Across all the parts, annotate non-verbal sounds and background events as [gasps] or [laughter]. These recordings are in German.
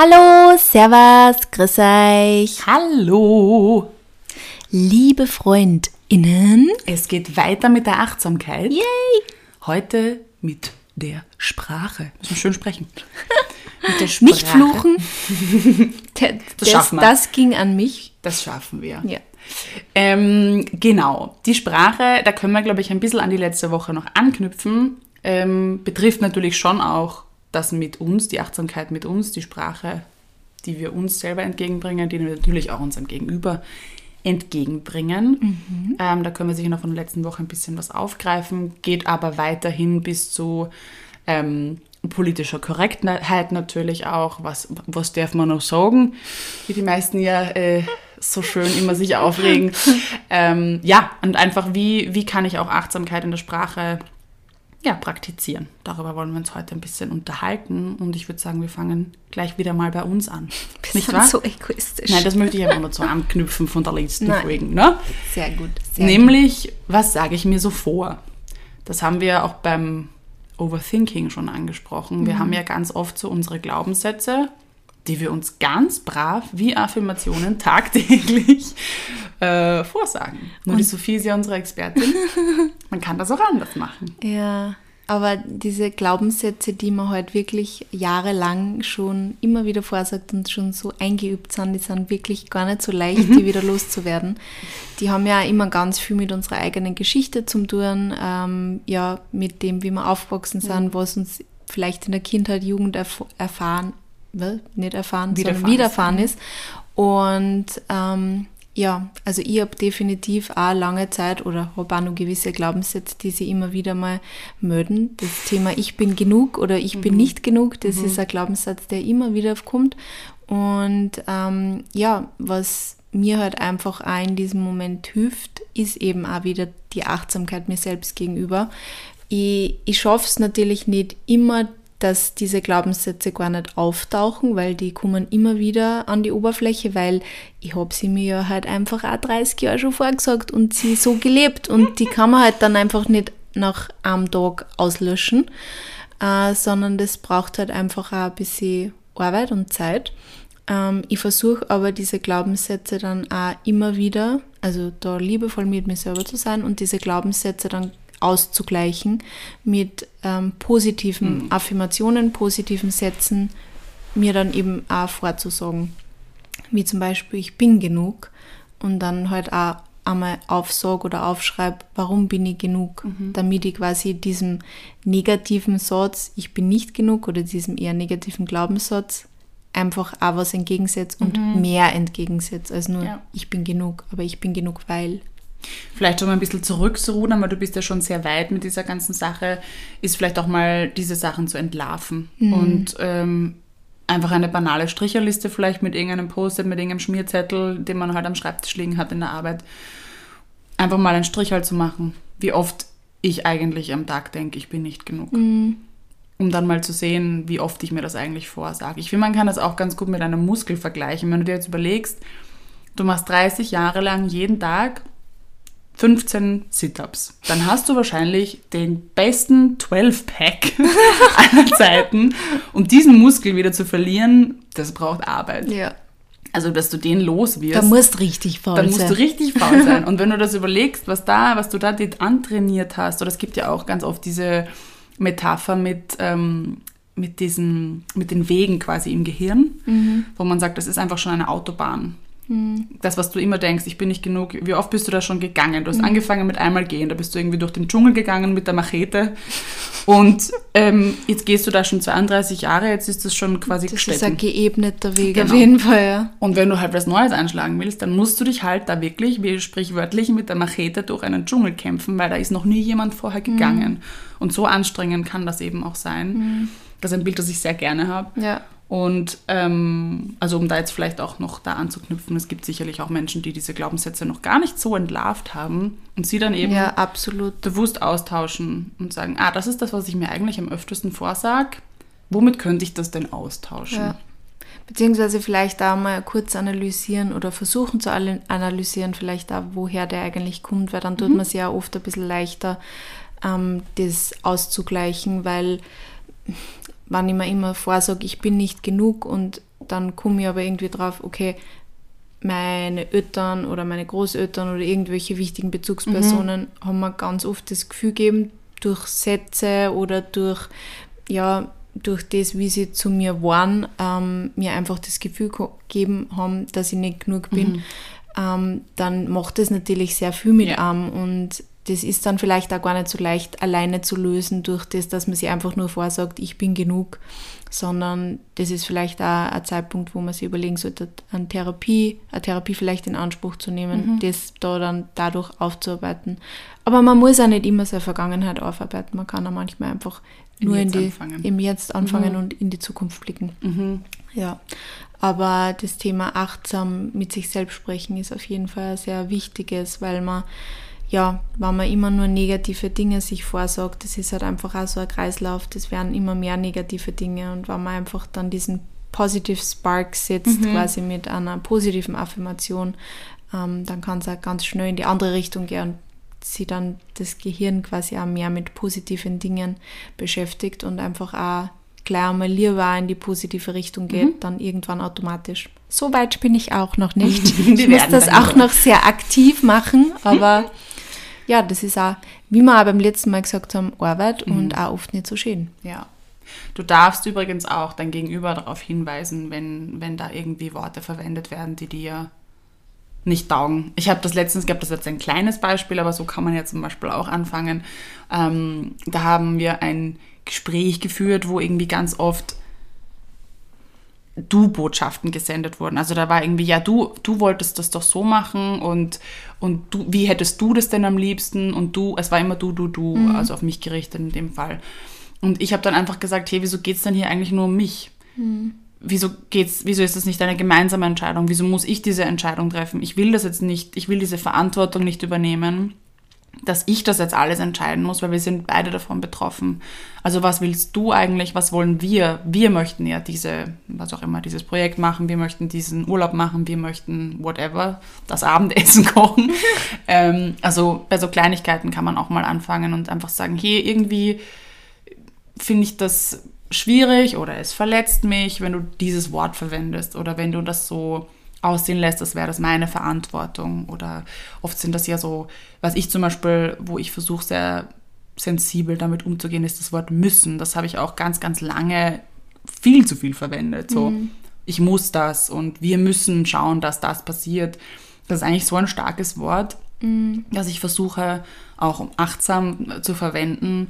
Hallo, Servus, grüß euch. Hallo! Liebe FreundInnen. Es geht weiter mit der Achtsamkeit. Yay! Heute mit der Sprache. Müssen wir schön sprechen. [laughs] Mit der Nicht fluchen. [laughs] Das das, schaffen wir. das ging an mich. Das schaffen wir. Ja. Ähm, genau, die Sprache, da können wir, glaube ich, ein bisschen an die letzte Woche noch anknüpfen. Ähm, betrifft natürlich schon auch das mit uns, die Achtsamkeit mit uns, die Sprache, die wir uns selber entgegenbringen, die wir natürlich auch unserem Gegenüber entgegenbringen. Ähm, da können wir sicher noch von der letzten Woche ein bisschen was aufgreifen, geht aber weiterhin bis zu ähm, politischer Korrektheit natürlich auch. Was, was darf man noch sagen? Wie die meisten ja äh, so schön immer sich [laughs] aufregen. ähm, ja, und einfach, wie, wie kann ich auch Achtsamkeit in der Sprache ja, praktizieren? Darüber wollen wir uns heute ein bisschen unterhalten. Und ich würde sagen, wir fangen gleich wieder mal bei uns an. [laughs] Wir Nicht wahr? so egoistisch. Nein, das möchte ich einfach nur so anknüpfen von der letzten Nein. Folgen. Ne? sehr gut. Sehr Nämlich, was sage ich mir so vor? Das haben wir auch beim Overthinking schon angesprochen. Wir haben ja ganz oft so unsere Glaubenssätze, die wir uns ganz brav wie Affirmationen tagtäglich [laughs] äh, vorsagen. Nur die Sophie ist ja unsere Expertin. [laughs] Man kann das auch anders machen. Ja, aber diese Glaubenssätze, die man halt wirklich jahrelang schon immer wieder vorsagt und schon so eingeübt sind, die sind wirklich gar nicht so leicht, die wieder loszuwerden. Die haben ja immer ganz viel mit unserer eigenen Geschichte zu tun, ähm, ja, mit dem, wie wir aufgewachsen sind, was uns vielleicht in der Kindheit, Jugend erf erfahren? Nicht erfahren, Widerfahren sondern widerfahren ist. Und ähm, ja, also ich habe definitiv auch lange Zeit oder habe auch noch gewisse Glaubenssätze, die sich immer wieder mal melden. Das Thema Ich bin genug oder Ich bin nicht genug, das ist ein Glaubenssatz, der immer wieder kommt. Und ähm, ja, was mir halt einfach auch in diesem Moment hilft, ist eben auch wieder die Achtsamkeit mir selbst gegenüber. Ich, ich schaffe es natürlich nicht immer, dass diese Glaubenssätze gar nicht auftauchen, weil die kommen immer wieder an die Oberfläche, weil ich habe sie mir ja halt einfach auch 30 Jahre schon vorgesagt und sie so gelebt und die [laughs] kann man halt dann einfach nicht nach einem Tag auslöschen, äh, sondern das braucht halt einfach auch ein bisschen Arbeit und Zeit. Ähm, ich versuche aber diese Glaubenssätze dann auch immer wieder, also da liebevoll mit mir selber zu sein und diese Glaubenssätze dann auszugleichen mit ähm, positiven Affirmationen, positiven Sätzen, mir dann eben auch vorzusagen. Wie zum Beispiel, ich bin genug und dann halt auch einmal aufsage oder aufschreibe, warum bin ich genug, damit ich quasi diesem negativen Satz, ich bin nicht genug oder diesem eher negativen Glaubenssatz einfach auch was entgegensetzt und mehr entgegensetzt als nur Ja. ich bin genug, aber ich bin genug, weil. Vielleicht schon mal ein bisschen zurückzurudern, weil du bist ja schon sehr weit mit dieser ganzen Sache, ist vielleicht auch mal diese Sachen zu entlarven und ähm, einfach eine banale Stricherliste vielleicht mit irgendeinem Post-it, mit irgendeinem Schmierzettel, den man halt am Schreibtisch liegen hat in der Arbeit, einfach mal einen Strich halt zu machen, wie oft ich eigentlich am Tag denke, ich bin nicht genug. Um dann mal zu sehen, wie oft ich mir das eigentlich vorsage. Ich finde, man kann das auch ganz gut mit einem Muskel vergleichen. Wenn du dir jetzt überlegst, du machst 30 Jahre lang jeden Tag 15 Sit-Ups. Dann hast du wahrscheinlich den besten 12-Pack [laughs] aller Zeiten. Und diesen Muskel wieder zu verlieren, das braucht Arbeit. Ja. Also, dass du den los wirst. Da musst richtig faul Dann musst sein. du richtig faul [laughs] sein. Und wenn du das überlegst, was da, was du da antrainiert hast, oder es gibt ja auch ganz oft diese Metapher mit, ähm, mit diesen, mit den Wegen quasi im Gehirn, Mhm. wo man sagt, das ist einfach schon eine Autobahn. Das, was du immer denkst, ich bin nicht genug. Wie oft bist du da schon gegangen? Mhm. Du hast angefangen mit einmal gehen, da bist du irgendwie durch den Dschungel gegangen mit der Machete. Und ähm, jetzt gehst du da schon 32 Jahre, jetzt ist das schon quasi Das ist gestellt. ein geebneter Weg Genau. auf jeden Fall, ja. Und wenn du halt was Neues einschlagen willst, dann musst du dich halt da wirklich, wie sprichwörtlich, mit der Machete durch einen Dschungel kämpfen, weil da ist noch nie jemand vorher gegangen. Und so anstrengend kann das eben auch sein. Das ist ein Bild, das ich sehr gerne habe. Ja. Und ähm, also um da jetzt vielleicht auch noch da anzuknüpfen, es gibt sicherlich auch Menschen, die diese Glaubenssätze noch gar nicht so entlarvt haben und sie dann eben Ja, bewusst austauschen und sagen, ah, das ist das, was ich mir eigentlich am öftesten vorsag. Womit könnte ich das denn austauschen? Ja. Beziehungsweise vielleicht auch mal kurz analysieren oder versuchen zu analysieren, vielleicht auch, woher der eigentlich kommt, weil dann tut man es ja oft ein bisschen leichter, ähm, das auszugleichen, weil wenn ich mir immer vorsage, ich bin nicht genug und dann komme ich aber irgendwie drauf, okay, meine Eltern oder meine Großeltern oder irgendwelche wichtigen Bezugspersonen mhm. haben mir ganz oft das Gefühl gegeben, durch Sätze oder durch, ja, durch das, wie sie zu mir waren, ähm, mir einfach das Gefühl gegeben haben, dass ich nicht genug bin, mhm. ähm, dann macht das natürlich sehr viel mit ja. einem und das ist dann vielleicht auch gar nicht so leicht alleine zu lösen durch das, dass man sich einfach nur vorsagt, ich bin genug, sondern das ist vielleicht auch ein Zeitpunkt, wo man sich überlegen sollte, eine Therapie, eine Therapie vielleicht in Anspruch zu nehmen, mhm. das da dann dadurch aufzuarbeiten. Aber man muss auch nicht immer seine Vergangenheit aufarbeiten, man kann auch manchmal einfach nur in die, im Jetzt anfangen mhm. und in die Zukunft blicken. Mhm. Ja, aber das Thema achtsam mit sich selbst sprechen ist auf jeden Fall ein sehr wichtiges, weil man ja, wenn man immer nur negative Dinge sich vorsagt, das ist halt einfach auch so ein Kreislauf, das werden immer mehr negative Dinge und wenn man einfach dann diesen Positive Spark setzt, mhm. quasi mit einer positiven Affirmation, ähm, dann kann es auch ganz schnell in die andere Richtung gehen und sie dann das Gehirn quasi auch mehr mit positiven Dingen beschäftigt und einfach auch gleich einmal lieber in die positive Richtung geht, mhm. dann irgendwann automatisch. So weit bin ich auch noch nicht. [laughs] ich muss das auch noch sehr aktiv machen, aber ja, das ist auch, wie wir auch beim letzten Mal gesagt haben, Arbeit mhm. und auch oft nicht so schön. Ja. Du darfst übrigens auch dein Gegenüber darauf hinweisen, wenn, wenn da irgendwie Worte verwendet werden, die dir nicht taugen. Ich habe das letztens gehabt, das ist jetzt ein kleines Beispiel, aber so kann man ja zum Beispiel auch anfangen. Ähm, da haben wir ein Gespräch geführt, wo irgendwie ganz oft Du-Botschaften gesendet wurden. Also da war irgendwie, ja, du, du wolltest das doch so machen und, und du, wie hättest du das denn am liebsten? Und du, es war immer du, du, du, mhm. also auf mich gerichtet in dem Fall. Und ich habe dann einfach gesagt, hey, wieso geht es denn hier eigentlich nur um mich? Mhm. Wieso geht's, wieso ist das nicht eine gemeinsame Entscheidung? Wieso muss ich diese Entscheidung treffen? Ich will das jetzt nicht, ich will diese Verantwortung nicht übernehmen dass ich das jetzt alles entscheiden muss, weil wir sind beide davon betroffen. Also was willst du eigentlich, was wollen wir? Wir möchten ja diese, was auch immer, dieses Projekt machen, wir möchten diesen Urlaub machen, wir möchten whatever, das Abendessen [laughs] kochen. ähm, also bei so Kleinigkeiten kann man auch mal anfangen und einfach sagen, hey, irgendwie finde ich das schwierig oder es verletzt mich, wenn du dieses Wort verwendest oder wenn du das so aussehen lässt, als wäre das meine Verantwortung. Oder oft sind das ja so, was ich zum Beispiel, wo ich versuche, sehr sensibel damit umzugehen, ist das Wort müssen. Das habe ich auch ganz, ganz lange viel zu viel verwendet. So, mhm. ich muss das und wir müssen schauen, dass das passiert. Das ist eigentlich so ein starkes Wort, mhm. dass ich versuche, auch achtsam zu verwenden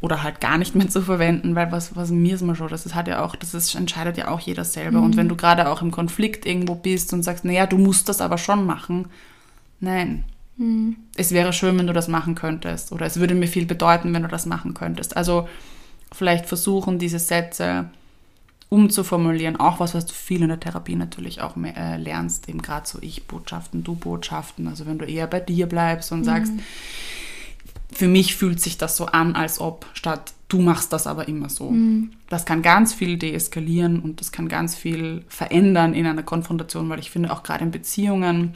oder halt gar nicht mehr zu verwenden, weil was, was mir ist mal schon, das hat ja auch, das ist, entscheidet ja auch jeder selber. Mhm. Und wenn du gerade auch im Konflikt irgendwo bist und sagst, naja, du musst das aber schon machen, nein. Mhm. Es wäre schön, wenn du das machen könntest. Oder es würde mir viel bedeuten, wenn du das machen könntest. Also vielleicht versuchen, diese Sätze umzuformulieren, auch was, was du viel in der Therapie natürlich auch mehr, äh, lernst, eben gerade so Ich-Botschaften, Du-Botschaften. Also wenn du eher bei dir bleibst und mhm. sagst, für mich fühlt sich das so an, als ob statt du machst das aber immer so. Mhm. Das kann ganz viel deeskalieren und das kann ganz viel verändern in einer Konfrontation, weil ich finde, auch gerade in Beziehungen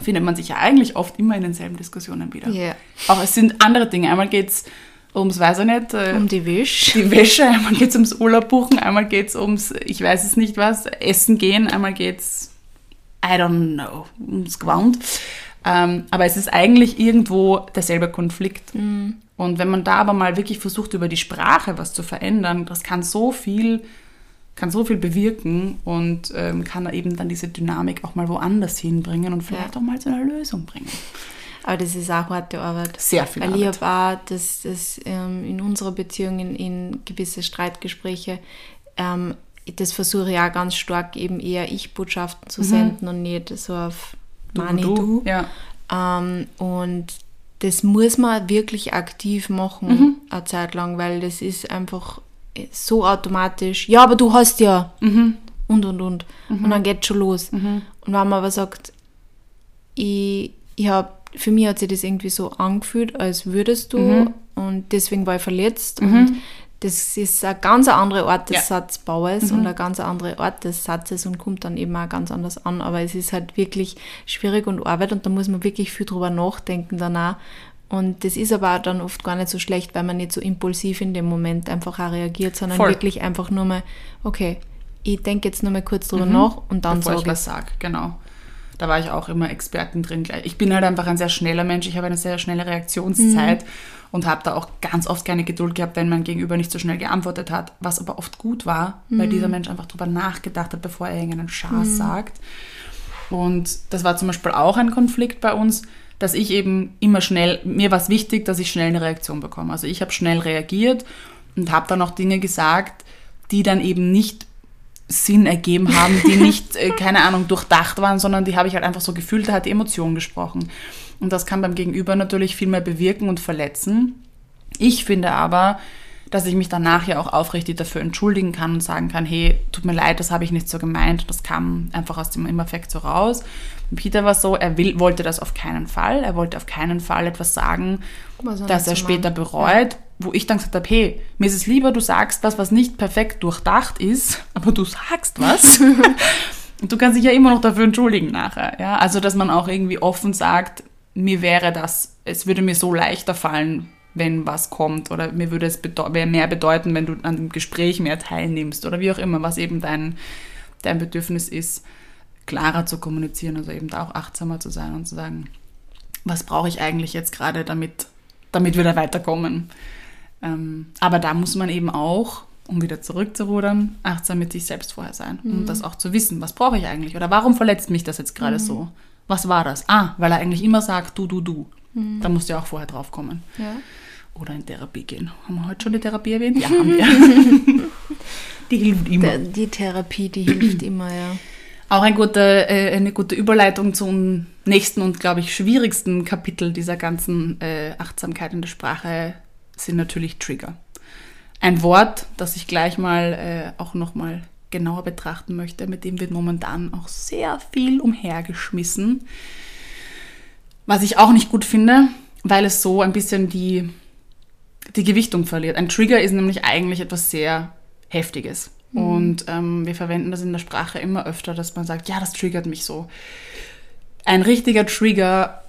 findet man sich ja eigentlich oft immer in denselben Diskussionen wieder. Yeah. Auch es sind andere Dinge. Einmal geht es ums, weiß ich nicht, äh, um die Wäsche. Die Wäsche, einmal geht es ums Urlaub buchen, einmal geht es ums, ich weiß es nicht was, Essen gehen, einmal geht es, I don't know, ums Gewand. Ähm, aber es ist eigentlich irgendwo derselbe Konflikt. Mhm. Und wenn man da aber mal wirklich versucht, über die Sprache was zu verändern, das kann so viel, kann so viel bewirken und ähm, kann eben dann diese Dynamik auch mal woanders hinbringen und vielleicht ja. auch mal zu einer Lösung bringen. Aber das ist auch harte Arbeit. Sehr viel Weil Arbeit. ich habe auch das, das ähm, in unserer Beziehung, in, in gewisse Streitgespräche, ähm, das versuche ich auch ganz stark eben eher Ich-Botschaften zu mhm. senden und nicht so auf Mani, du. du. Ja. Ähm, und das muss man wirklich aktiv machen, mhm. eine Zeit lang, weil das ist einfach so automatisch. Ja, aber du hast ja. Mhm. Und, und, und. Mhm. Und dann geht es schon los. Mhm. Und wenn man aber sagt, ich, ich habe, für mich hat sich das irgendwie so angefühlt, als würdest du. Mhm. Und deswegen war ich verletzt. Mhm. Und das ist ein ganz andere Art des ja. Satzbaues mhm. und ein ganz andere Art des Satzes und kommt dann eben auch ganz anders an. Aber es ist halt wirklich schwierig und Arbeit und da muss man wirklich viel drüber nachdenken danach. Und das ist aber dann oft gar nicht so schlecht, weil man nicht so impulsiv in dem Moment einfach auch reagiert, sondern Voll. wirklich einfach nur mal, okay, ich denke jetzt nochmal kurz drüber nach und dann Mhm. bevor sage ich was sage, genau. Da war ich auch immer Expertin drin. gleich. Ich bin halt einfach ein sehr schneller Mensch. Ich habe eine sehr schnelle Reaktionszeit und habe da auch ganz oft keine Geduld gehabt, wenn mein Gegenüber nicht so schnell geantwortet hat. Was aber oft gut war, weil dieser Mensch einfach drüber nachgedacht hat, bevor er irgendeinen Schaß sagt. Und das war zum Beispiel auch ein Konflikt bei uns, dass ich eben immer schnell, mir war es wichtig, dass ich schnell eine Reaktion bekomme. Also ich habe schnell reagiert und habe dann auch Dinge gesagt, die dann eben nicht Sinn ergeben haben, die [laughs] nicht, äh, keine Ahnung, durchdacht waren, sondern die habe ich halt einfach so gefühlt, da hat die Emotion gesprochen. Und das kann beim Gegenüber natürlich viel mehr bewirken und verletzen. Ich finde aber, dass ich mich danach ja auch aufrichtig dafür entschuldigen kann und sagen kann, hey, tut mir leid, das habe ich nicht so gemeint, das kam einfach aus dem Imperfekt so raus. Und Peter war so, er will, wollte das auf keinen Fall, er wollte auf keinen Fall etwas sagen, er das er später meint. bereut, wo ich dann gesagt habe, hey, mir ist es lieber, du sagst was, was nicht perfekt durchdacht ist, [laughs] aber du sagst was. [laughs] Und du kannst dich ja immer noch dafür entschuldigen nachher. Ja? Also, dass man auch irgendwie offen sagt, mir wäre das, es würde mir so leichter fallen, wenn was kommt oder mir würde es bedeu wäre mehr bedeuten, wenn du an dem Gespräch mehr teilnimmst oder wie auch immer, was eben dein, dein Bedürfnis ist, klarer zu kommunizieren, also eben da auch achtsamer zu sein und zu sagen, was brauche ich eigentlich jetzt gerade, damit, damit wir da weiterkommen. Ähm, aber da muss man eben auch, um wieder zurückzurudern, achtsam mit sich selbst vorher sein, um das auch zu wissen, was brauche ich eigentlich oder warum verletzt mich das jetzt gerade so? Was war das? Ah, weil er eigentlich immer sagt, du, du, du. Da musst du ja auch vorher drauf kommen. Ja. Oder in Therapie gehen. Haben wir heute schon die Therapie erwähnt? [laughs] Ja, haben wir. [laughs] die hilft immer. Der, die Therapie, die hilft [clears throat] immer, ja. Auch ein guter, äh, eine gute Überleitung zum nächsten und, glaube ich, schwierigsten Kapitel dieser ganzen äh, Achtsamkeit in der Sprache sind natürlich Trigger. Ein Wort, das ich gleich mal äh, auch nochmal genauer betrachten möchte, mit dem wird momentan auch sehr viel umhergeschmissen. Was ich auch nicht gut finde, weil es so ein bisschen die, die Gewichtung verliert. Ein Trigger ist nämlich eigentlich etwas sehr Heftiges. Und ähm, wir verwenden das in der Sprache immer öfter, dass man sagt, ja, das triggert mich so. Ein richtiger Trigger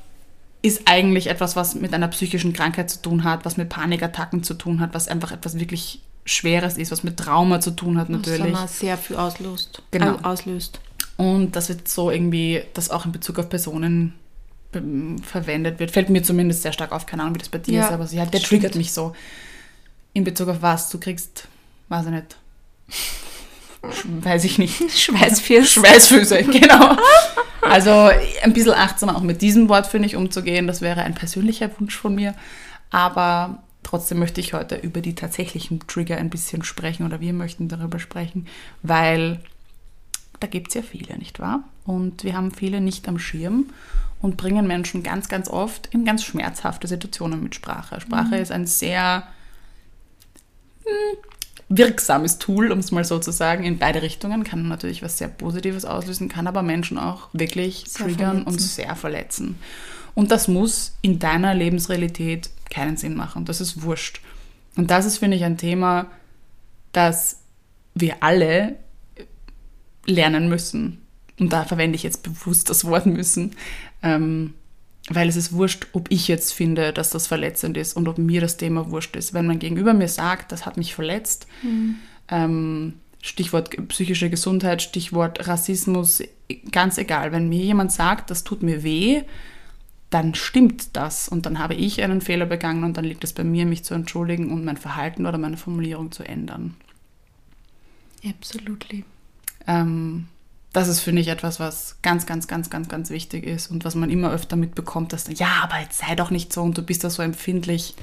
ist eigentlich etwas, was mit einer psychischen Krankheit zu tun hat, was mit Panikattacken zu tun hat, was einfach etwas wirklich Schweres ist, was mit Trauma zu tun hat Was natürlich. auch sehr viel auslöst. Genau. Auslöst. Und das wird so irgendwie, das auch in Bezug auf Personen ähm, verwendet wird. Fällt mir zumindest sehr stark auf, keine Ahnung, wie das bei dir Ja, ist, aber so, ja, der stimmt. triggert mich so. In Bezug auf was? Du kriegst, weiß ich nicht. [laughs] Weiß ich nicht. Schweißfüße. Schweißfüße, genau. Also ein bisschen achtsamer auch mit diesem Wort, finde ich, umzugehen. Das wäre ein persönlicher Wunsch von mir. Aber trotzdem möchte ich heute über die tatsächlichen Trigger ein bisschen sprechen oder wir möchten darüber sprechen, weil da gibt es ja viele, nicht wahr? Und wir haben viele nicht am Schirm und bringen Menschen ganz, ganz oft in ganz schmerzhafte Situationen mit Sprache. Sprache ist ein sehr hm, wirksames Tool, um es mal so zu sagen, in beide Richtungen. Kann natürlich was sehr Positives auslösen, kann aber Menschen auch wirklich Sehr triggern und verletzen. sehr verletzen. Und das muss in deiner Lebensrealität keinen Sinn machen. Das ist wurscht. Und das ist, finde ich, ein Thema, das wir alle lernen müssen. Und da verwende ich jetzt bewusst das Wort müssen, ähm, weil es ist wurscht, ob ich jetzt finde, dass das verletzend ist und ob mir das Thema wurscht ist. Wenn man gegenüber mir sagt, das hat mich verletzt, ähm, Stichwort psychische Gesundheit, Stichwort Rassismus, ganz egal, wenn mir jemand sagt, das tut mir weh, dann stimmt das und dann habe ich einen Fehler begangen und dann liegt es bei mir, mich zu entschuldigen und mein Verhalten oder meine Formulierung zu ändern. Absolutely. Ähm, das ist, finde ich, etwas, was ganz, ganz, ganz, ganz, ganz wichtig ist und was man immer öfter mitbekommt, dass, ja, aber jetzt sei doch nicht so und du bist da so empfindlich.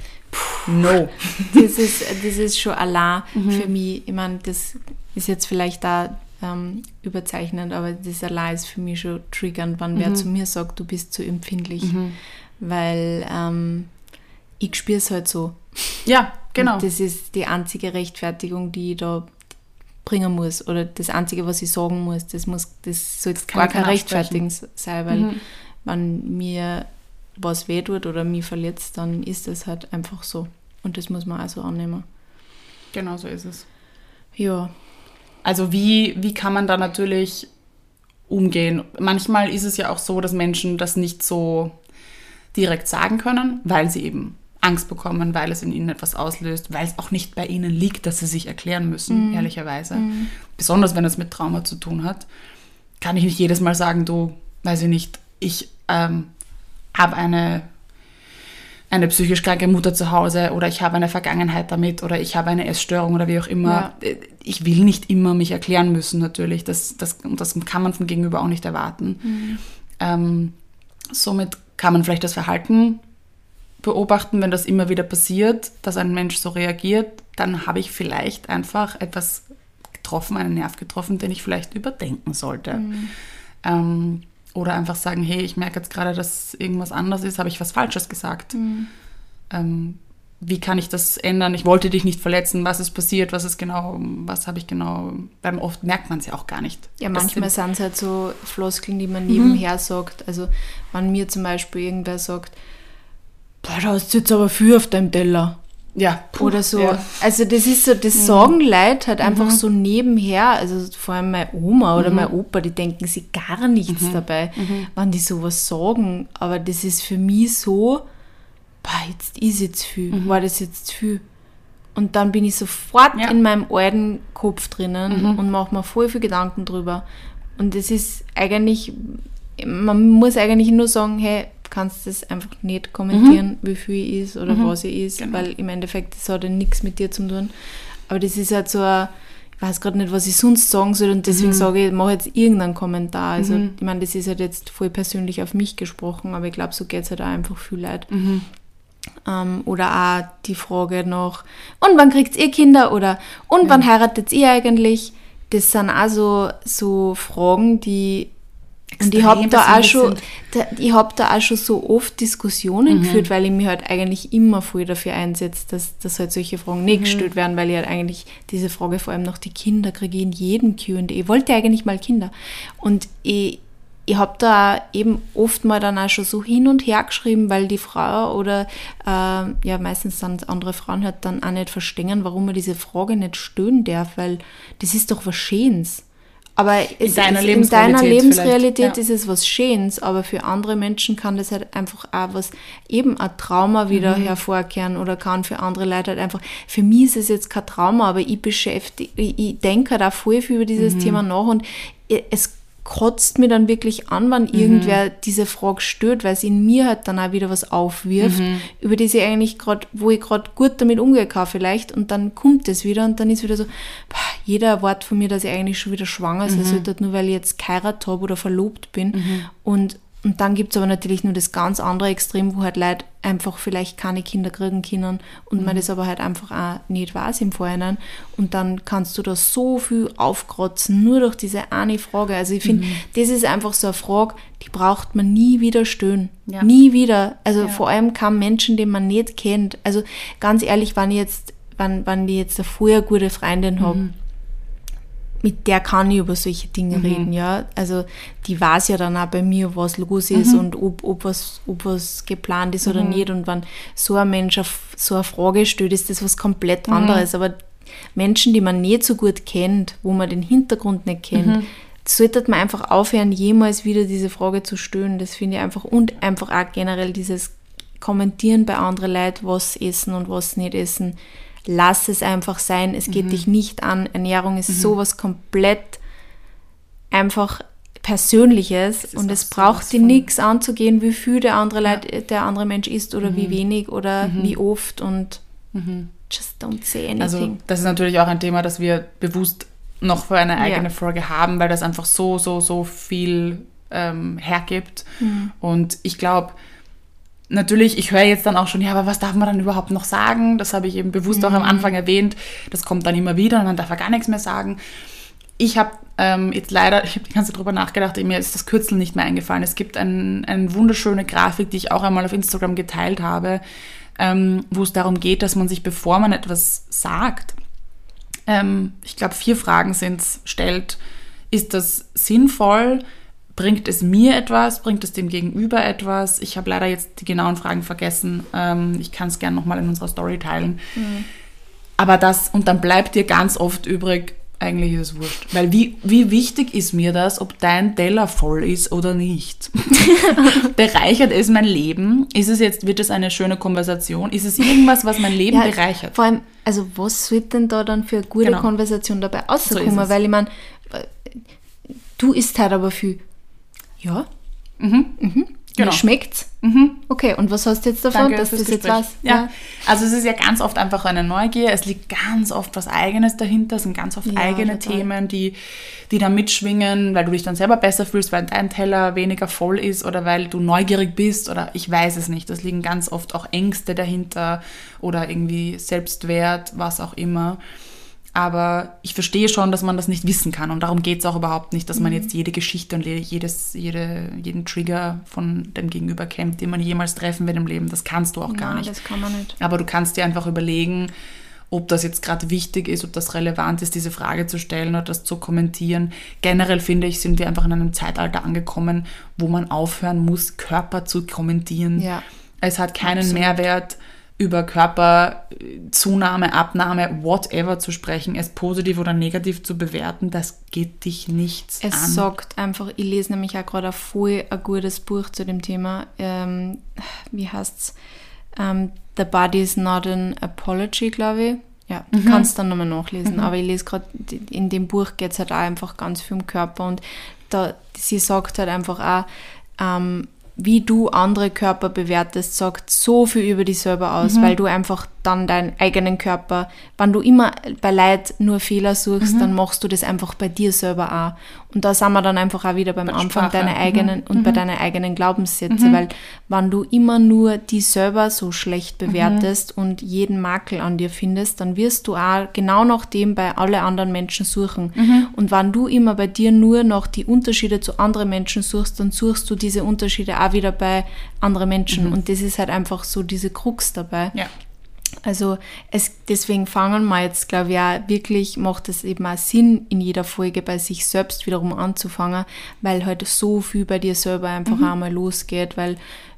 No. Das ist, das ist schon allein Mhm. für mich. Ich meine, das ist jetzt vielleicht da ähm, überzeichnend, aber das allein ist für mich schon triggernd, wenn Mhm. wer zu mir sagt, du bist zu empfindlich. Weil ähm, ich spüre es halt so. Ja, genau. Und das ist die einzige Rechtfertigung, die ich da bringen muss. Oder das Einzige, was ich sagen muss. Das, muss, das soll kann gar kein Rechtfertigen sein, weil Mhm. wenn mir was wehtut oder mich verletzt, dann ist das halt einfach so. Und das muss man also annehmen. Genau so ist es. Ja, Also wie, wie kann man da natürlich umgehen? Manchmal ist es ja auch so, dass Menschen das nicht so direkt sagen können, weil sie eben Angst bekommen, weil es in ihnen etwas auslöst, weil es auch nicht bei ihnen liegt, dass sie sich erklären müssen, ehrlicherweise. Besonders wenn es mit Trauma zu tun hat, kann ich nicht jedes Mal sagen, du, weiß ich nicht, ich ähm, habe eine, eine psychisch kranke Mutter zu Hause oder ich habe eine Vergangenheit damit oder ich habe eine Essstörung oder wie auch immer. Äh, Ich will nicht immer mich erklären müssen, natürlich. Das, das, das kann man vom Gegenüber auch nicht erwarten. Ähm, somit kann man vielleicht das Verhalten beobachten, wenn das immer wieder passiert, dass ein Mensch so reagiert, dann habe ich vielleicht einfach etwas getroffen, einen Nerv getroffen, den ich vielleicht überdenken sollte. Ähm, oder einfach sagen, hey, ich merke jetzt gerade, dass irgendwas anders ist, habe ich was Falsches gesagt. Ähm, wie kann ich das ändern? Ich wollte dich nicht verletzen. Was ist passiert? Was ist genau? Was habe ich genau? Weil oft merkt man es ja auch gar nicht. Ja, manchmal sind- es halt so Floskeln, die man nebenher sagt. Also, wenn mir zum Beispiel irgendwer sagt, boah, da hast du jetzt aber viel auf deinem Teller. Ja, puh, Oder so. Ja. Mhm. Also, das ist so, das sagen Leute halt einfach so nebenher. Also, vor allem meine Oma oder Mhm. mein Opa, die denken sich gar nichts dabei, wenn die sowas sagen. Aber das ist für mich so, boah, jetzt ist jetzt viel. Mhm. War das jetzt viel? Und dann bin ich sofort Ja. in meinem alten Kopf drinnen und mache mir voll viel Gedanken drüber. Und das ist eigentlich, man muss eigentlich nur sagen, hey, kannst das einfach nicht kommentieren, wie viel ist oder was ich ist, Genau. weil im Endeffekt, das hat ja nichts mit dir zu tun. Aber das ist halt so ein, ich weiß gerade nicht, was ich sonst sagen soll und deswegen sage ich, mache jetzt irgendeinen Kommentar. Also ich meine, das ist halt jetzt voll persönlich auf mich gesprochen, aber ich glaube, so geht es halt auch einfach viel Leid. Ähm, oder auch die Frage nach, und wann kriegt ihr Kinder? Oder und wann heiratet ihr eigentlich? Das sind auch so, so Fragen, die und ich habe da auch schon, da, ich habe da auch schon so oft Diskussionen geführt, weil ich mich halt eigentlich immer voll dafür einsetze, dass, dass halt solche Fragen nicht gestellt werden, weil ich halt eigentlich diese Frage vor allem nach die Kinder kriege ich in jedem Q&A. Ich wollte eigentlich mal Kinder. Und ich, ich habe da eben oft mal dann auch schon so hin und her geschrieben, weil die Frau oder äh, ja meistens dann andere Frauen halt dann auch nicht verstehen, warum man diese Frage nicht stellen darf, weil das ist doch was Schönes. Aber es, deiner es, in deiner Lebensrealität ja. ist es was Schönes, aber für andere Menschen kann das halt einfach auch was, eben ein Trauma wieder Mhm. hervorkehren oder kann für andere Leute halt einfach, für mich ist es jetzt kein Trauma, aber ich beschäftige, ich, ich denke auch voll viel über dieses Mhm. Thema nach und i- es kotzt mir dann wirklich an, wenn Mhm. irgendwer diese Frage stört, weil es in mir halt dann auch wieder was aufwirft, Mhm. über die ich eigentlich gerade, wo ich gerade gut damit umgehen kann vielleicht und dann kommt es wieder und dann ist wieder so, boah, jeder erwartet von mir, dass ich eigentlich schon wieder schwanger sein sollte, nur weil ich jetzt geheiratet habe oder verlobt bin und und dann gibt es aber natürlich nur das ganz andere Extrem, wo halt Leute einfach vielleicht keine Kinder kriegen können und man das aber halt einfach auch nicht weiß im Vorhinein. Und dann kannst du da so viel aufkratzen, nur durch diese eine Frage. Also ich finde, das ist einfach so eine Frage, die braucht man nie wieder stellen. Ja. Nie wieder. Also Ja. vor allem kein Menschen, den man nicht kennt. Also ganz ehrlich, wenn ich jetzt, wenn, wenn ich jetzt eine vorher gute Freundin habe, mit der kann ich über solche Dinge reden, ja. Also die weiß ja dann auch bei mir, was los ist und ob, ob, was, ob was geplant ist oder nicht. Und wenn so ein Mensch auf so eine Frage stellt, ist das was komplett anderes. Aber Menschen, die man nicht so gut kennt, wo man den Hintergrund nicht kennt, sollte man einfach aufhören, jemals wieder diese Frage zu stellen. Das finde ich einfach. Und einfach auch generell dieses Kommentieren bei anderen Leuten, was essen und was nicht essen. Lass es einfach sein. Es geht dich nicht an. Ernährung ist sowas komplett einfach Persönliches und es braucht dir nichts anzugehen, wie viel der andere, Leid, der andere Mensch isst oder wie wenig oder wie oft und just don't say anything. Also das ist natürlich auch ein Thema, das wir bewusst noch für eine eigene Ja. Folge haben, weil das einfach so, so, so viel ähm, hergibt. Mhm. Und ich glaube, natürlich, ich höre jetzt dann auch schon, ja, aber was darf man dann überhaupt noch sagen? Das habe ich eben bewusst auch am Mhm. Anfang erwähnt. Das kommt dann immer wieder und man darf ja gar nichts mehr sagen. Ich habe ähm, jetzt leider, ich habe die ganze Zeit drüber nachgedacht, mir ist das Kürzel nicht mehr eingefallen. Es gibt ein, eine wunderschöne Grafik, die ich auch einmal auf Instagram geteilt habe, ähm, wo es darum geht, dass man sich, bevor man etwas sagt, ähm, ich glaube, vier Fragen sind stellt. Ist das sinnvoll? Bringt es mir etwas? Bringt es dem Gegenüber etwas? Ich habe leider jetzt die genauen Fragen vergessen. Ähm, ich kann es gerne nochmal in unserer Story teilen. Aber das, und dann bleibt dir ganz oft übrig, Eigentlich ist es wurscht. Weil wie, wie wichtig ist mir das, ob dein Teller voll ist oder nicht? [laughs] bereichert es mein Leben? Ist es jetzt, wird es eine schöne Konversation? Ist es irgendwas, was mein Leben Ja, bereichert? Vor allem, also was wird denn da dann für eine gute Genau. Konversation dabei So rauskommen? es. Weil ich meine, du isst halt aber viel. Ja, Genau. mir schmeckt's. Okay, und was hast du jetzt davon, Danke dass das jetzt Gespräch. weißt? Ja. also es ist ja ganz oft einfach eine Neugier. Es liegt ganz oft was Eigenes dahinter. Es sind ganz oft Ja, eigene total. Themen, die, die da mitschwingen, weil du dich dann selber besser fühlst, weil dein Teller weniger voll ist oder weil du neugierig bist oder ich weiß es nicht. Es liegen ganz oft auch Ängste dahinter oder irgendwie Selbstwert, was auch immer. Aber ich verstehe schon, dass man das nicht wissen kann. Und darum geht es auch überhaupt nicht, dass man Mhm. jetzt jede Geschichte und jedes, jede, jeden Trigger von dem Gegenüber kennt, den man jemals treffen wird im Leben. Das kannst du auch gar Nein, nicht. das kann man nicht. Aber du kannst dir einfach überlegen, ob das jetzt gerade wichtig ist, ob das relevant ist, diese Frage zu stellen oder das zu kommentieren. Generell finde ich, sind wir einfach in einem Zeitalter angekommen, wo man aufhören muss, Körper zu kommentieren. Ja. Es hat keinen Absolut. Mehrwert, über Körperzunahme, Abnahme, whatever zu sprechen, es positiv oder negativ zu bewerten. Das geht dich nichts Es an. sagt einfach, ich lese nämlich auch gerade ein voll ein gutes Buch zu dem Thema. Ähm, wie heißt's? Ähm, The Body is not an apology, glaube ich. Ja, du Mhm. kannst dann nochmal nachlesen. Aber ich lese gerade, in dem Buch geht es halt auch einfach ganz viel um Körper. Und da, sie sagt halt einfach auch, ähm, wie du andere Körper bewertest, sagt so viel über dich selber Mhm. aus, weil du einfach dann deinen eigenen Körper, wenn du immer bei Leid nur Fehler Mhm. suchst, dann machst du das einfach bei dir selber auch. Und da sind wir dann einfach auch wieder beim Bei Anfang Sprache. deiner Mhm. eigenen und bei deinen eigenen Glaubenssätze, weil wenn du immer nur die selber so schlecht Mhm. bewertest und jeden Makel an dir findest, dann wirst du auch genau nach dem bei alle anderen Menschen suchen. Mhm. Und wenn du immer bei dir nur noch die Unterschiede zu anderen Menschen suchst, dann suchst du diese Unterschiede auch wieder bei anderen Menschen. Und das ist halt einfach so diese Krux dabei. Ja. Also es, deswegen fangen wir jetzt, glaube ich, auch wirklich, macht es eben auch Sinn, in jeder Folge bei sich selbst wiederum anzufangen, weil halt so viel bei dir selber einfach einmal losgeht, weil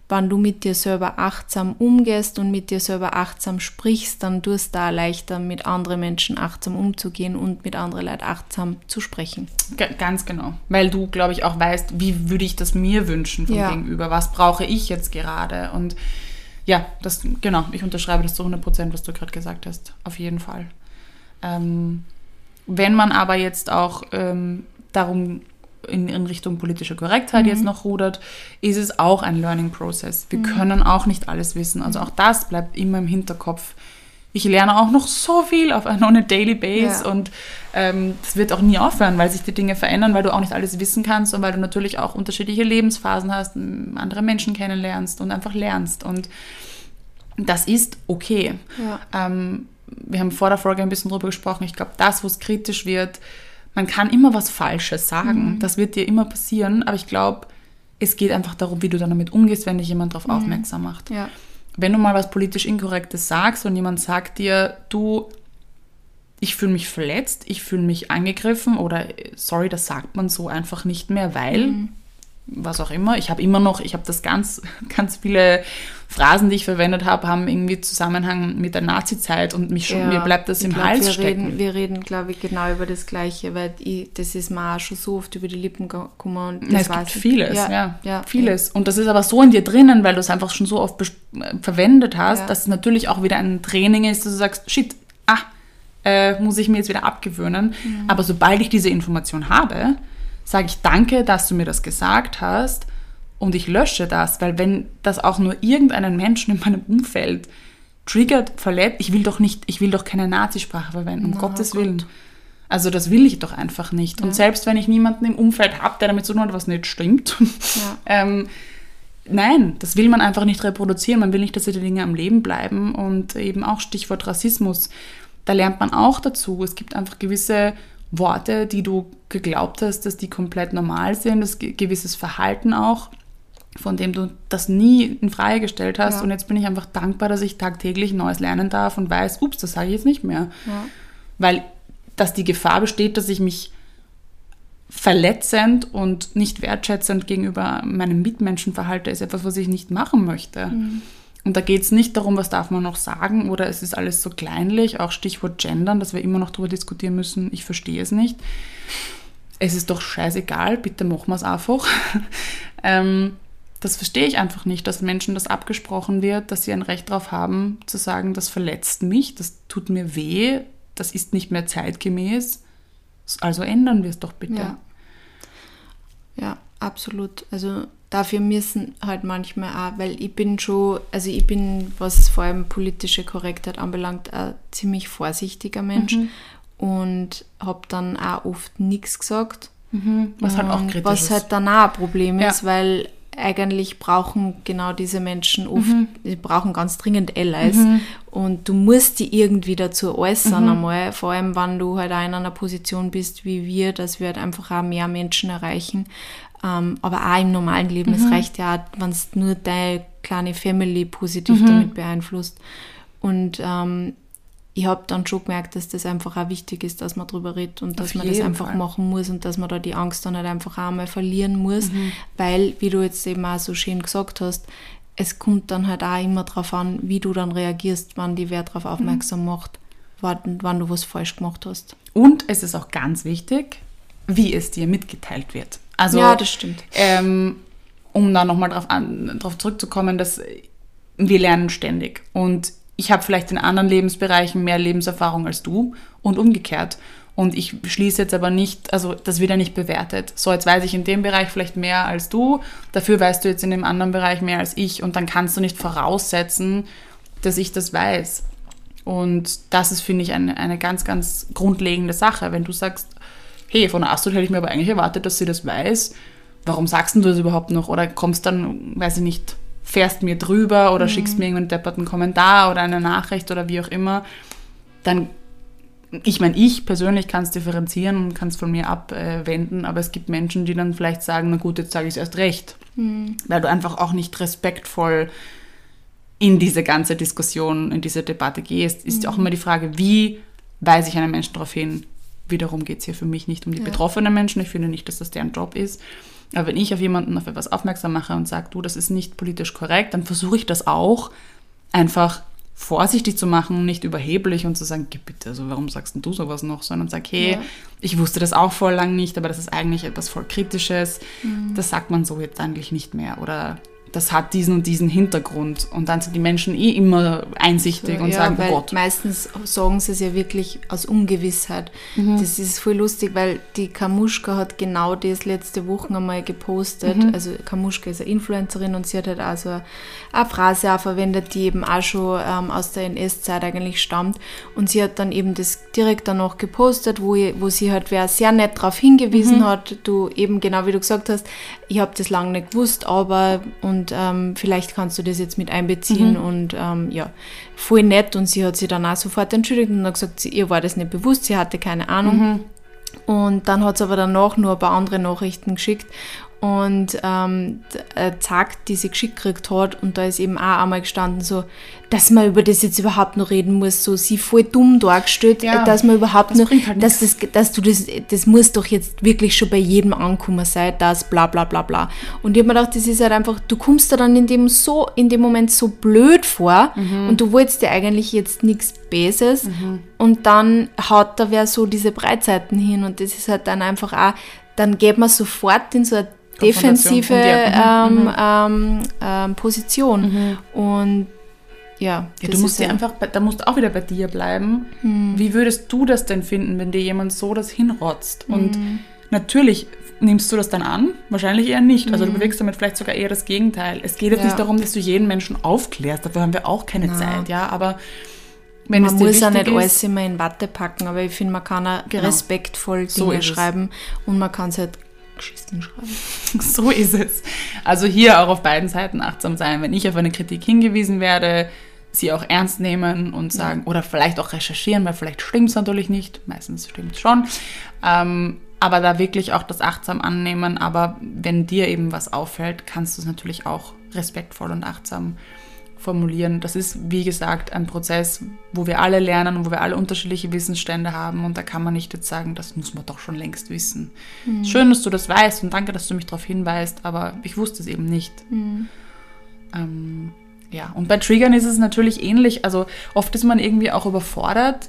wenn du mit dir selber achtsam umgehst und mit dir selber achtsam sprichst, dann tust du da leichter, mit anderen Menschen achtsam umzugehen und mit anderen Leuten achtsam zu sprechen. Ganz genau. Weil du, glaube ich, auch weißt, wie würde ich das mir wünschen vom Ja. Gegenüber? Was brauche ich jetzt gerade? Und ja, das, genau, ich unterschreibe das zu 100 Prozent, was du gerade gesagt hast. Auf jeden Fall. Ähm, wenn man aber jetzt auch ähm, darum in, in Richtung politische Korrektheit jetzt noch rudert, ist es auch ein Learning Process. Wir können auch nicht alles wissen. Also auch das bleibt immer im Hinterkopf. Ich lerne auch noch so viel auf [laughs] einer daily base Ja. und ähm, das wird auch nie aufhören, weil sich die Dinge verändern, weil du auch nicht alles wissen kannst und weil du natürlich auch unterschiedliche Lebensphasen hast, andere Menschen kennenlernst und einfach lernst. Und das ist okay. Ja. Ähm, wir haben vor der Folge ein bisschen drüber gesprochen. Ich glaube, das, wo es kritisch wird, man kann immer was Falsches sagen. Mhm. Das wird dir immer passieren. Aber ich glaube, es geht einfach darum, wie du dann damit umgehst, wenn dich jemand Mhm. darauf aufmerksam macht. Ja. Wenn du mal was politisch Inkorrektes sagst und jemand sagt dir, du, ich fühle mich verletzt, ich fühle mich angegriffen oder äh, sorry, das sagt man so einfach nicht mehr, weil was auch immer. Ich habe immer noch, ich habe das ganz, [laughs] ganz viele Phrasen, die ich verwendet habe, haben irgendwie Zusammenhang mit der Nazi-Zeit und mich schon, Ja, mir bleibt das im glaub, Hals wir stecken. Reden, wir reden, glaube ich, genau über das Gleiche, weil ich, das ist mir auch schon so oft über die Lippen gekommen. Und das Na, es gibt vieles, ja, ja, ja, vieles. Und das ist aber so in dir drinnen, weil du es einfach schon so oft äh, verwendet hast, dass es natürlich auch wieder ein Training ist, dass du sagst, shit, ah, äh, muss ich mir jetzt wieder abgewöhnen. Mhm. Aber sobald ich diese Information habe, sage ich danke, dass du mir das gesagt hast und ich lösche das, weil wenn das auch nur irgendeinen Menschen in meinem Umfeld triggert, verletzt, ich will doch nicht, ich will doch keine Nazisprache verwenden, um Na, Gottes Gott. Willen. Also das will ich doch einfach nicht. Und selbst wenn ich niemanden im Umfeld habe, der damit zu tun hat, was nicht stimmt, Ja. [laughs] ähm, nein, das will man einfach nicht reproduzieren. Man will nicht, dass diese Dinge am Leben bleiben. Und eben auch Stichwort Rassismus, da lernt man auch dazu. Es gibt einfach gewisse Worte, die du geglaubt hast, dass die komplett normal sind, das ge- gewisses Verhalten auch, von dem du das nie in Frage gestellt hast. Ja. Und jetzt bin ich einfach dankbar, dass ich tagtäglich Neues lernen darf und weiß, ups, das sage ich jetzt nicht mehr. Ja. Weil dass die Gefahr besteht, dass ich mich verletzend und nicht wertschätzend gegenüber meinen Mitmenschen verhalte, ist etwas, was ich nicht machen möchte. Und Und da geht es nicht darum, was darf man noch sagen oder es ist alles so kleinlich, auch Stichwort Gendern, dass wir immer noch darüber diskutieren müssen. Ich verstehe es nicht. Es ist doch scheißegal, bitte machen wir es einfach. [laughs] ähm, das verstehe ich einfach nicht, dass Menschen das abgesprochen wird, dass sie ein Recht darauf haben, zu sagen, das verletzt mich, das tut mir weh, das ist nicht mehr zeitgemäß. Also ändern wir es doch bitte. Ja. ja, absolut. Also dafür müssen halt manchmal auch, weil ich bin schon, also ich bin, was vor allem politische Korrektheit anbelangt, ein ziemlich vorsichtiger Mensch mhm. und habe dann auch oft nichts gesagt. Mhm. Was halt auch kritisch Was ist. halt dann auch ein Problem ja. ist, weil eigentlich brauchen genau diese Menschen oft, mhm. die brauchen ganz dringend Allies. Mhm. Und du musst die irgendwie dazu äußern mhm. einmal, vor allem wenn du halt auch in einer Position bist wie wir, dass wir halt einfach auch mehr Menschen erreichen. Ähm, aber auch im normalen Leben, es mhm. reicht ja wenn es nur deine kleine Family positiv mhm. damit beeinflusst. Und ähm, ich habe dann schon gemerkt, dass das einfach auch wichtig ist, dass man darüber redet und Auf dass man das einfach Fall. machen muss und dass man da die Angst dann halt einfach auch mal verlieren muss, mhm. weil, wie du jetzt eben auch so schön gesagt hast, es kommt dann halt auch immer darauf an, wie du dann reagierst, wann die wer darauf mhm. aufmerksam mhm. macht, wann, wann du was falsch gemacht hast. Und es ist auch ganz wichtig, wie es dir mitgeteilt wird. Also, ja, das stimmt. Ähm, um da nochmal drauf, drauf zurückzukommen, dass wir lernen ständig. Und ich habe vielleicht in anderen Lebensbereichen mehr Lebenserfahrung als du und umgekehrt. Und ich schließe jetzt aber nicht, also das wird ja nicht bewertet. So, jetzt weiß ich in dem Bereich vielleicht mehr als du, dafür weißt du jetzt in dem anderen Bereich mehr als ich und dann kannst du nicht voraussetzen, dass ich das weiß. Und das ist, finde ich, eine, eine ganz, ganz grundlegende Sache. Wenn du sagst, hey, von Astrid hätte ich mir aber eigentlich erwartet, dass sie das weiß, warum sagst du das überhaupt noch? Oder kommst dann, weiß ich nicht, fährst mir drüber oder mhm. schickst mir irgendeinen depperten Kommentar oder eine Nachricht oder wie auch immer, dann, ich meine, ich persönlich kann es differenzieren und kann es von mir abwenden, aber es gibt Menschen, die dann vielleicht sagen, na gut, jetzt sage ich es erst recht, mhm. weil du einfach auch nicht respektvoll in diese ganze Diskussion, in diese Debatte gehst, ist mhm. auch immer die Frage, wie weise ich einen Menschen darauf hin? Wiederum geht es hier für mich nicht um die ja. betroffenen Menschen. Ich finde nicht, dass das deren Job ist. Aber wenn ich auf jemanden auf etwas aufmerksam mache und sage, du, das ist nicht politisch korrekt, dann versuche ich das auch einfach vorsichtig zu machen, nicht überheblich und zu sagen, geh bitte, also warum sagst denn du sowas noch, sondern sag, hey, ja. ich wusste das auch voll lang nicht, aber das ist eigentlich etwas voll Kritisches, mhm. das sagt man so jetzt eigentlich nicht mehr oder das hat diesen und diesen Hintergrund. Und dann sind die Menschen eh immer einsichtig so, und ja, sagen, oh Gott. Meistens sagen sie es ja wirklich aus Ungewissheit. Mhm. Das ist voll lustig, weil die Kamuschka hat genau das letzte Woche einmal gepostet. Mhm. Also Kamuschka ist eine Influencerin und sie hat halt also eine Phrase auch verwendet, die eben auch schon ähm, aus der NS-Zeit eigentlich stammt. Und sie hat dann eben das direkt danach gepostet, wo, wo sie halt wer sehr nett darauf hingewiesen mhm. hat, du eben genau wie du gesagt hast, ich habe das lange nicht gewusst, aber und ähm, vielleicht kannst du das jetzt mit einbeziehen mhm. und ähm, ja, voll nett und sie hat sich dann auch sofort entschuldigt und hat gesagt, sie, ihr war das nicht bewusst, sie hatte keine Ahnung. Mhm. Und dann hat sie aber danach nur ein paar andere Nachrichten geschickt und ähm, äh, zeigt, die sie geschickt gekriegt hat. Und da ist eben auch einmal gestanden, so, dass man über das jetzt überhaupt noch reden muss, so sie voll dumm dargestellt, ja, dass man überhaupt das noch, halt dass, das, dass du das, das muss doch jetzt wirklich schon bei jedem ankommen sein, das bla bla bla bla. Und ich habe mir gedacht, das ist halt einfach, du kommst da dann in dem, so, in dem Moment so blöd vor mhm. und du wolltest dir eigentlich jetzt nichts Böses mhm. und dann haut da wer so diese Breitseiten hin und das ist halt dann einfach auch, dann geht man sofort in so eine defensive ähm, mhm. ähm, ähm, Position. Mhm. Und ja, ja du musst dir einfach, da musst du auch wieder bei dir bleiben. Mhm. Wie würdest du das denn finden, wenn dir jemand so das hinrotzt? Und mhm. natürlich nimmst du das dann an? Wahrscheinlich eher nicht. Also du mhm. bewegst damit vielleicht sogar eher das Gegenteil. Es geht jetzt ja. nicht darum, dass du jeden Menschen aufklärst. Dafür haben wir auch keine Na. Zeit, ja. Aber wenn man muss ja nicht ist, alles immer in Watte packen, aber ich finde, man kann auch genau. respektvoll Dinge so schreiben und man kann es halt Geschichten schreiben. [laughs] So ist es. Also hier auch auf beiden Seiten achtsam sein. Wenn ich auf eine Kritik hingewiesen werde, sie auch ernst nehmen und sagen, ja. oder vielleicht auch recherchieren, weil vielleicht stimmt es natürlich nicht, meistens stimmt es schon. Ähm, aber da wirklich auch das achtsam annehmen. Aber wenn dir eben was auffällt, kannst du es natürlich auch respektvoll und achtsam formulieren. Das ist, wie gesagt, ein Prozess, wo wir alle lernen und wo wir alle unterschiedliche Wissensstände haben. Und da kann man nicht jetzt sagen, das muss man doch schon längst wissen. Mhm. Schön, dass du das weißt und danke, dass du mich darauf hinweist, aber ich wusste es eben nicht. Mhm. Ähm, ja, und bei Triggern ist es natürlich ähnlich. Also oft ist man irgendwie auch überfordert,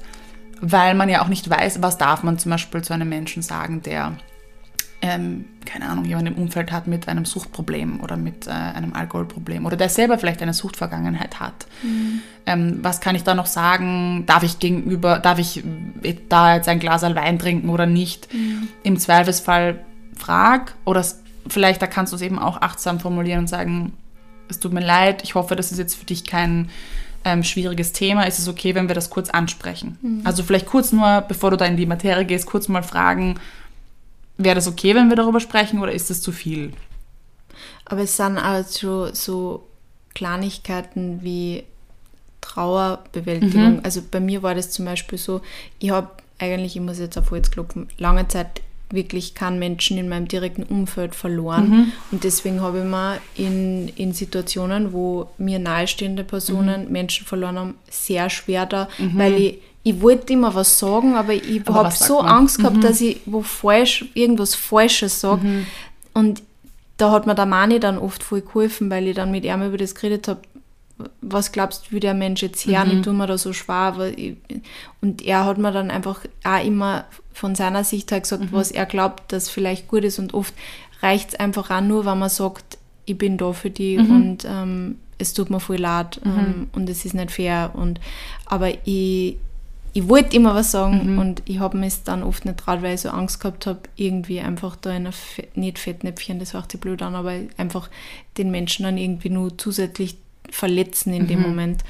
weil man ja auch nicht weiß, was darf man zum Beispiel zu einem Menschen sagen, der ähm, keine Ahnung, jemand im Umfeld hat mit einem Suchtproblem oder mit äh, einem Alkoholproblem oder der selber vielleicht eine Suchtvergangenheit hat. Mhm. Ähm, was kann ich da noch sagen? Darf ich gegenüber, darf ich da jetzt ein Glas Wein trinken oder nicht? Mhm. Im Zweifelsfall frag oder vielleicht da kannst du es eben auch achtsam formulieren und sagen, es tut mir leid, ich hoffe, das ist jetzt für dich kein ähm, schwieriges Thema. Ist es okay, wenn wir das kurz ansprechen? Mhm. Also vielleicht kurz nur, bevor du da in die Materie gehst, kurz mal fragen, Wäre das okay, wenn wir darüber sprechen oder ist das zu viel? Aber es sind also so Kleinigkeiten wie Trauerbewältigung. Mhm. Also bei mir war das zum Beispiel so, ich habe eigentlich, ich muss jetzt auf Holz klopfen, lange Zeit wirklich keinen Menschen in meinem direkten Umfeld verloren. Mhm. Und deswegen habe ich mir in, in Situationen, wo mir nahestehende Personen mhm. Menschen verloren haben, sehr schwer da, mhm. weil ich ich wollte immer was sagen, aber ich habe so man? Angst gehabt, mhm. dass ich wo falsch, irgendwas Falsches sage. Mhm. Und da hat mir der Mani dann oft voll geholfen, weil ich dann mit ihm über das geredet habe. Was glaubst du, wie der Mensch jetzt her? Mhm. Ich tue mir da so schwer. Ich, und er hat mir dann einfach auch immer von seiner Sicht halt gesagt, mhm. was er glaubt, dass vielleicht gut ist. Und oft reicht es einfach auch nur, wenn man sagt, ich bin da für dich mhm. und ähm, es tut mir voll leid mhm. ähm, und es ist nicht fair. Und, aber ich, ich wollte immer was sagen mhm. und ich habe mich dann oft nicht traut, weil ich so Angst gehabt habe, irgendwie einfach da in ein Fe nicht Fettnäpfchen, das hört sich blöd an, aber einfach den Menschen dann irgendwie nur zusätzlich verletzen in mhm. dem Moment.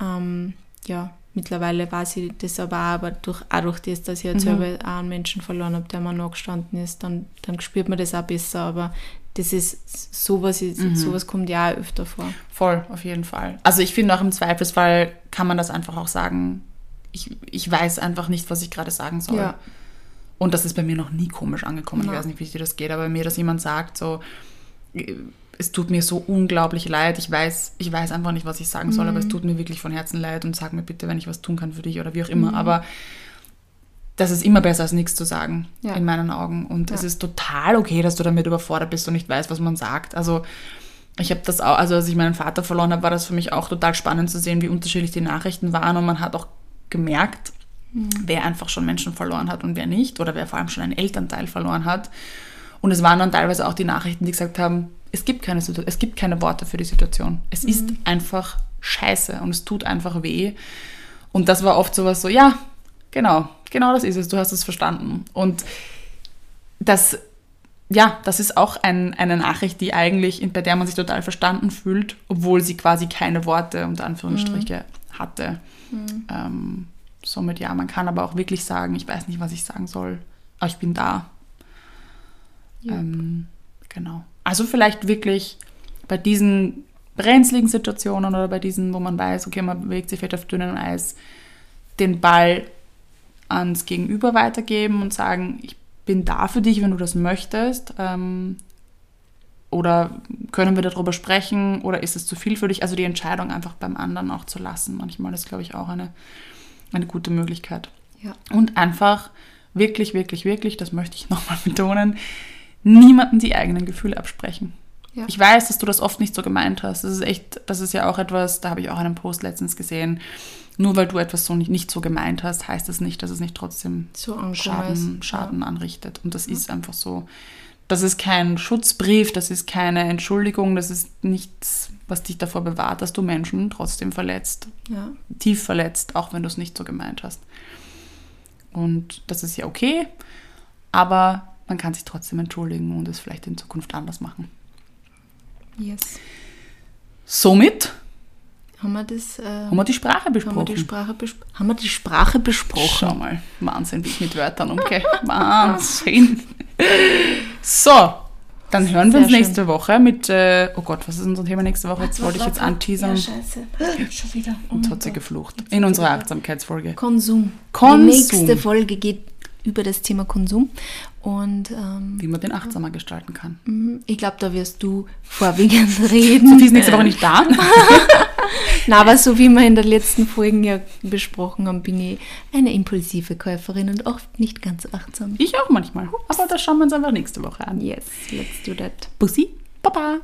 Ähm, ja, mittlerweile weiß ich das aber auch, aber durch, auch durch das, dass ich jetzt mhm. selber auch einen Menschen verloren habe, der mir nachgestanden ist, dann, dann spürt man das auch besser, aber das ist sowas, ist, mhm. sowas kommt ja auch öfter vor. Voll, auf jeden Fall. Also ich finde auch im Zweifelsfall kann man das einfach auch sagen, ich, ich weiß einfach nicht, was ich gerade sagen soll. Ja. Und das ist bei mir noch nie komisch angekommen. Ja. Ich weiß nicht, wie dir das geht, aber mir, dass jemand sagt, so, es tut mir so unglaublich leid. Ich weiß, ich weiß einfach nicht, was ich sagen soll, mhm. aber es mhm. tut mir wirklich von Herzen leid und sag mir bitte, wenn ich was tun kann für dich oder wie auch immer. Mhm. Aber das ist immer besser als nichts zu sagen, ja. in meinen Augen. Und ja. es ist total okay, dass du damit überfordert bist und nicht weißt, was man sagt. Also ich habe das auch, also als ich meinen Vater verloren habe, war das für mich auch total spannend zu sehen, wie unterschiedlich die Nachrichten waren. Und man hat auch gemerkt, mhm. wer einfach schon Menschen verloren hat und wer nicht oder wer vor allem schon einen Elternteil verloren hat. Und es waren dann teilweise auch die Nachrichten, die gesagt haben, es gibt keine, es gibt keine Worte für die Situation. Es mhm. ist einfach scheiße und es tut einfach weh. Und das war oft sowas so, ja, genau, genau das ist es, du hast es verstanden. Und das, ja, das ist auch ein, eine Nachricht, die eigentlich, bei der man sich total verstanden fühlt, obwohl sie quasi keine Worte unter Anführungsstriche mhm. Hatte. Mhm. Ähm, somit ja, man kann aber auch wirklich sagen, ich weiß nicht, was ich sagen soll, aber ich bin da. Yep. Ähm, genau. Also vielleicht wirklich bei diesen brenzligen Situationen oder bei diesen, wo man weiß, okay, man bewegt sich vielleicht auf dünnem Eis, den Ball ans Gegenüber weitergeben und sagen, ich bin da für dich, wenn du das möchtest. Ähm, oder können wir darüber sprechen oder ist es zu viel für dich? Also die Entscheidung einfach beim anderen auch zu lassen. Manchmal ist, glaube ich, auch eine, eine gute Möglichkeit. Ja. Und einfach wirklich, wirklich, wirklich, das möchte ich [laughs] nochmal betonen, niemanden die eigenen Gefühle absprechen. Ja. Ich weiß, dass du das oft nicht so gemeint hast. Das ist echt, das ist ja auch etwas, da habe ich auch einen Post letztens gesehen. Nur weil du etwas so nicht, nicht so gemeint hast, heißt das nicht, dass es nicht trotzdem so Schaden, Schaden ja. anrichtet. Und das ist einfach so. Das ist kein Schutzbrief, das ist keine Entschuldigung, das ist nichts, was dich davor bewahrt, dass du Menschen trotzdem verletzt. Ja. Tief verletzt, auch wenn du es nicht so gemeint hast. Und das ist ja okay, aber man kann sich trotzdem entschuldigen und es vielleicht in Zukunft anders machen. Yes. Somit haben wir, das, äh, haben wir die Sprache besprochen. Haben wir die Sprache, bespro haben wir die Sprache besprochen. Schau mal, Wahnsinn, wie ich mit Wörtern [laughs] umgehe. Wahnsinn. So, dann hören wir uns nächste schön. Woche mit, äh, oh Gott, was ist unser Thema nächste Woche? Jetzt wollte ich jetzt anteasern. Ja, scheiße. [gasps] Schon wieder. Oh und hat sie geflucht. In unserer Achtsamkeitsfolge. Konsum. Konsum. Die nächste Folge geht über das Thema Konsum. Und, ähm, Wie man den achtsamer gestalten kann. Mhm. Ich glaube, da wirst du vorwiegend [laughs] reden. Sophie ist nächste Woche nicht da. [laughs] Na, aber so wie wir in den letzten Folgen ja besprochen haben, bin ich eine impulsive Käuferin und oft nicht ganz achtsam. Ich auch manchmal. Aber das schauen wir uns einfach nächste Woche an. Yes, let's do that. Bussi, Baba.